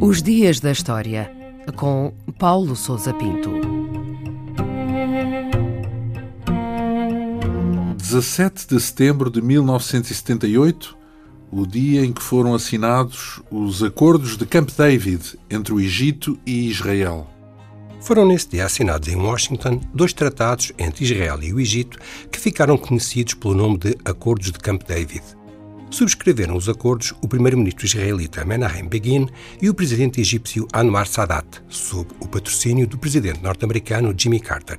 Os Dias da História, com Paulo Souza Pinto. 17 de setembro de 1978, o dia em que foram assinados os Acordos de Camp David entre o Egito e Israel. Foram nesse dia assinados em Washington dois tratados entre Israel e o Egito que ficaram conhecidos pelo nome de Acordos de Camp David. Subscreveram os acordos o primeiro-ministro israelita Menachem Begin e o presidente egípcio Anwar Sadat, sob o patrocínio do presidente norte-americano Jimmy Carter.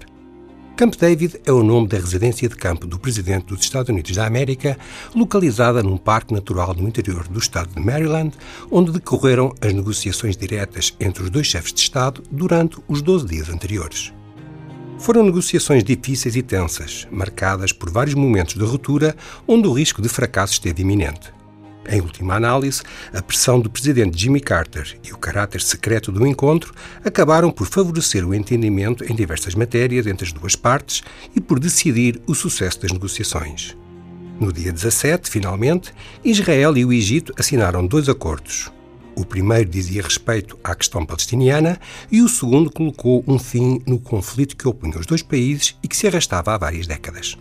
Camp David é o nome da residência de campo do presidente dos Estados Unidos da América, localizada num parque natural no interior do estado de Maryland, onde decorreram as negociações diretas entre os dois chefes de Estado durante os 12 dias anteriores. Foram negociações difíceis e tensas, marcadas por vários momentos de ruptura onde o risco de fracasso esteve iminente. Em última análise, a pressão do presidente Jimmy Carter e o caráter secreto do encontro acabaram por favorecer o entendimento em diversas matérias entre as duas partes e por decidir o sucesso das negociações. No dia 17, finalmente, Israel e o Egito assinaram dois acordos. O primeiro dizia respeito à questão palestiniana e o segundo colocou um fim no conflito que opunha os dois países e que se arrastava há várias décadas.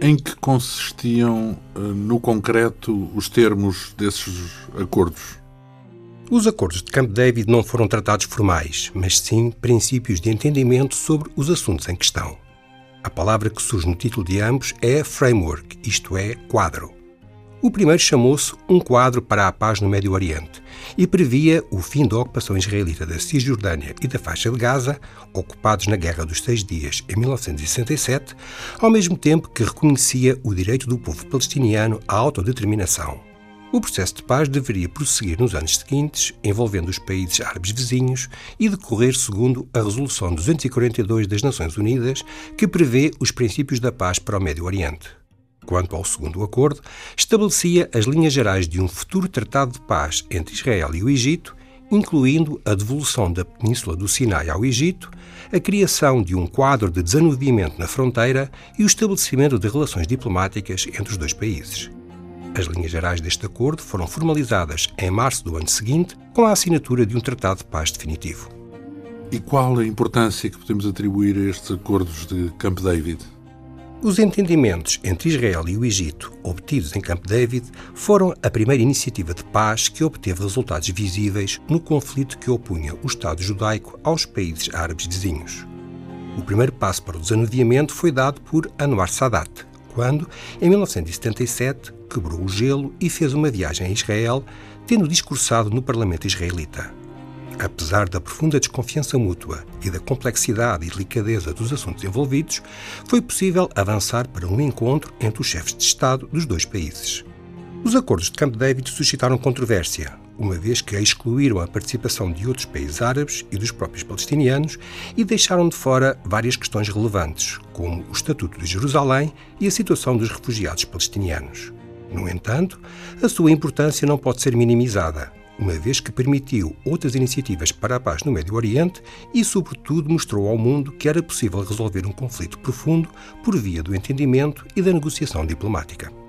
Em que consistiam, eh, no concreto, os termos desses acordos? Os acordos de Camp David não foram tratados formais, mas sim princípios de entendimento sobre os assuntos em questão. A palavra que surge no título de ambos é framework, isto é, quadro. O primeiro chamou-se Um Quadro para a Paz no Médio Oriente e previa o fim da ocupação israelita da Cisjordânia e da faixa de Gaza, ocupados na Guerra dos Seis Dias em 1967, ao mesmo tempo que reconhecia o direito do povo palestiniano à autodeterminação. O processo de paz deveria prosseguir nos anos seguintes, envolvendo os países árabes vizinhos e decorrer segundo a Resolução 242 das Nações Unidas, que prevê os princípios da paz para o Médio Oriente. Quanto ao segundo acordo, estabelecia as linhas gerais de um futuro tratado de paz entre Israel e o Egito, incluindo a devolução da Península do Sinai ao Egito, a criação de um quadro de desanuviamento na fronteira e o estabelecimento de relações diplomáticas entre os dois países. As linhas gerais deste acordo foram formalizadas em março do ano seguinte, com a assinatura de um tratado de paz definitivo. E qual a importância que podemos atribuir a estes acordos de Camp David? Os entendimentos entre Israel e o Egito, obtidos em Camp David, foram a primeira iniciativa de paz que obteve resultados visíveis no conflito que opunha o Estado judaico aos países árabes vizinhos. O primeiro passo para o desanuviamento foi dado por Anwar Sadat, quando, em 1977, quebrou o gelo e fez uma viagem a Israel, tendo discursado no parlamento israelita. Apesar da profunda desconfiança mútua e da complexidade e delicadeza dos assuntos envolvidos, foi possível avançar para um encontro entre os chefes de Estado dos dois países. Os acordos de Camp David suscitaram controvérsia, uma vez que excluíram a participação de outros países árabes e dos próprios palestinianos e deixaram de fora várias questões relevantes, como o Estatuto de Jerusalém e a situação dos refugiados palestinianos. No entanto, a sua importância não pode ser minimizada, uma vez que permitiu outras iniciativas para a paz no Médio Oriente e, sobretudo, mostrou ao mundo que era possível resolver um conflito profundo por via do entendimento e da negociação diplomática.